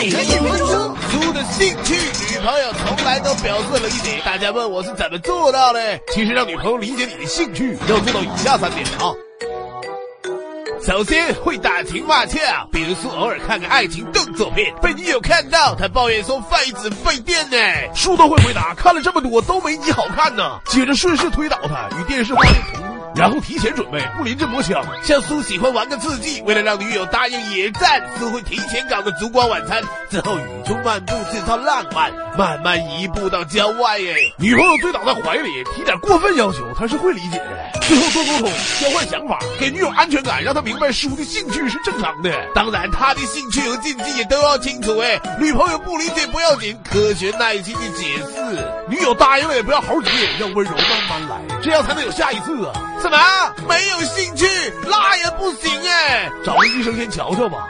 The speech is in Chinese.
每日一分钟，猪的兴趣，女朋友从来都表示了一点。大家问我是怎么做到的？其实让女朋友理解你的兴趣，要做到以下三点啊。首先会打情骂俏，比如说偶尔看个爱情动作片，被女友看到，她抱怨说费纸费电呢。书都会回答，看了这么多都没你好看呢。接着顺势推倒她，与电视画面同步。然后提前准备，不临阵磨枪。像苏喜欢玩个刺激，为了让女友答应野战，苏会提前搞个烛光晚餐，之后雨中漫步，制造浪漫，慢慢移步到郊外耶。女朋友醉倒在怀里，提点过分要求，他是会理解的。最后多沟通，交换想法，给女友安全感，让她明白叔的兴趣是正常的。当然，他的兴趣和禁忌也都要清楚哎。女朋友不理解不要紧，科学耐心的解释。女友答应了也不要猴急，要温柔慢慢来，这样才能有下一次啊。什么？没有兴趣，那也不行哎！找个医生先瞧瞧吧。